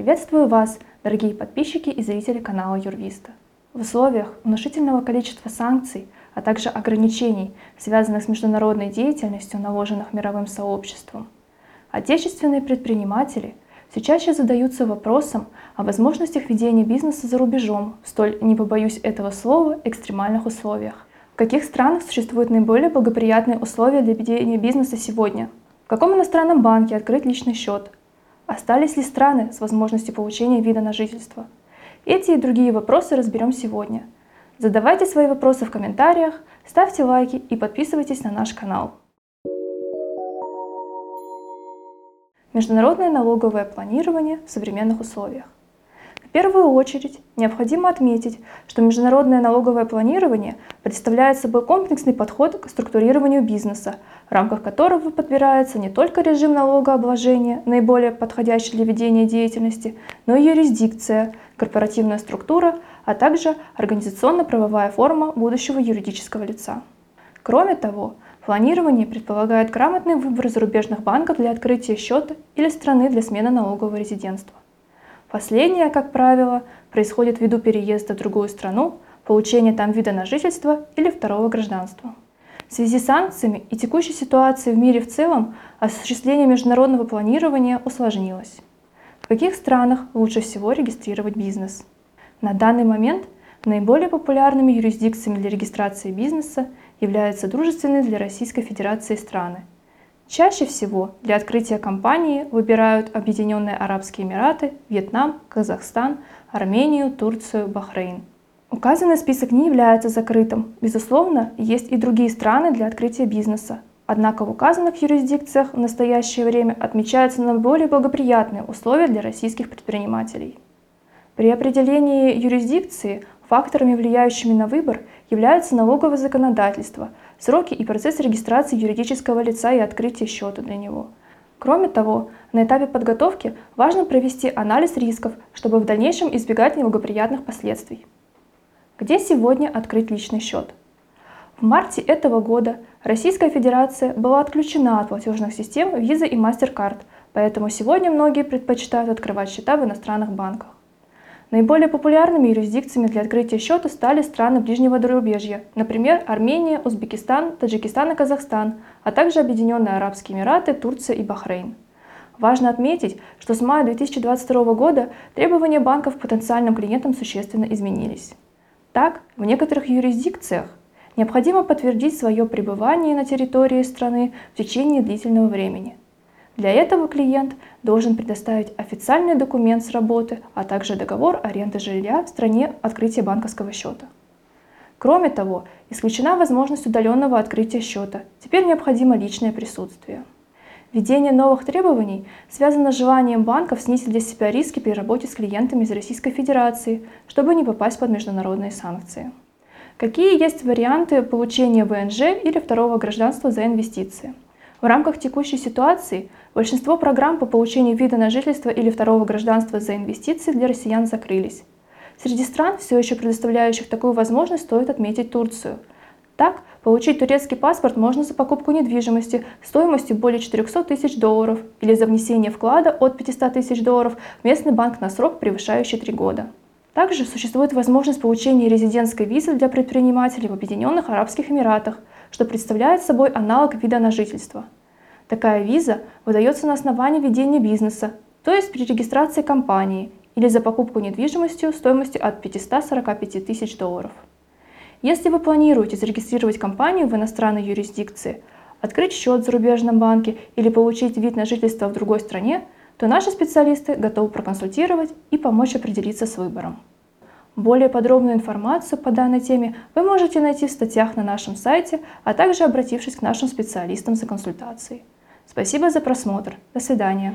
Приветствую вас, дорогие подписчики и зрители канала Юрвиста. В условиях внушительного количества санкций, а также ограничений, связанных с международной деятельностью, наложенных мировым сообществом, отечественные предприниматели все чаще задаются вопросом о возможностях ведения бизнеса за рубежом в столь, не побоюсь этого слова, экстремальных условиях. В каких странах существуют наиболее благоприятные условия для ведения бизнеса сегодня? В каком иностранном банке открыть личный счет? Остались ли страны с возможностью получения вида на жительство? Эти и другие вопросы разберем сегодня. Задавайте свои вопросы в комментариях, ставьте лайки и подписывайтесь на наш канал. Международное налоговое планирование в современных условиях. В первую очередь необходимо отметить, что международное налоговое планирование представляет собой комплексный подход к структурированию бизнеса, в рамках которого подбирается не только режим налогообложения, наиболее подходящий для ведения деятельности, но и юрисдикция, корпоративная структура, а также организационно-правовая форма будущего юридического лица. Кроме того, планирование предполагает грамотный выбор зарубежных банков для открытия счета или страны для смены налогового резидентства. Последнее, как правило, происходит ввиду переезда в другую страну, получения там вида на жительство или второго гражданства. В связи с санкциями и текущей ситуацией в мире в целом осуществление международного планирования усложнилось. В каких странах лучше всего регистрировать бизнес? На данный момент наиболее популярными юрисдикциями для регистрации бизнеса являются дружественные для Российской Федерации страны – Чаще всего для открытия компании выбирают Объединенные Арабские Эмираты, Вьетнам, Казахстан, Армению, Турцию, Бахрейн. Указанный список не является закрытым. Безусловно, есть и другие страны для открытия бизнеса. Однако в указанных юрисдикциях в настоящее время отмечаются наиболее благоприятные условия для российских предпринимателей. При определении юрисдикции факторами, влияющими на выбор, являются налоговое законодательство – сроки и процесс регистрации юридического лица и открытия счета для него. Кроме того, на этапе подготовки важно провести анализ рисков, чтобы в дальнейшем избегать неблагоприятных последствий. Где сегодня открыть личный счет? В марте этого года Российская Федерация была отключена от платежных систем Visa и MasterCard, поэтому сегодня многие предпочитают открывать счета в иностранных банках. Наиболее популярными юрисдикциями для открытия счета стали страны ближнего зарубежья, например, Армения, Узбекистан, Таджикистан и Казахстан, а также Объединенные Арабские Эмираты, Турция и Бахрейн. Важно отметить, что с мая 2022 года требования банков к потенциальным клиентам существенно изменились. Так, в некоторых юрисдикциях необходимо подтвердить свое пребывание на территории страны в течение длительного времени. Для этого клиент должен предоставить официальный документ с работы, а также договор аренды жилья в стране открытия банковского счета. Кроме того, исключена возможность удаленного открытия счета. Теперь необходимо личное присутствие. Введение новых требований связано с желанием банков снизить для себя риски при работе с клиентами из Российской Федерации, чтобы не попасть под международные санкции. Какие есть варианты получения ВНЖ или второго гражданства за инвестиции? В рамках текущей ситуации большинство программ по получению вида на жительство или второго гражданства за инвестиции для россиян закрылись. Среди стран, все еще предоставляющих такую возможность, стоит отметить Турцию. Так, получить турецкий паспорт можно за покупку недвижимости стоимостью более 400 тысяч долларов или за внесение вклада от 500 тысяч долларов в местный банк на срок, превышающий 3 года. Также существует возможность получения резидентской визы для предпринимателей в Объединенных Арабских Эмиратах, что представляет собой аналог вида на жительство. Такая виза выдается на основании ведения бизнеса, то есть при регистрации компании или за покупку недвижимостью стоимостью от 545 тысяч долларов. Если вы планируете зарегистрировать компанию в иностранной юрисдикции, открыть счет в зарубежном банке или получить вид на жительство в другой стране, то наши специалисты готовы проконсультировать и помочь определиться с выбором. Более подробную информацию по данной теме вы можете найти в статьях на нашем сайте, а также обратившись к нашим специалистам за консультацией. Спасибо за просмотр. До свидания.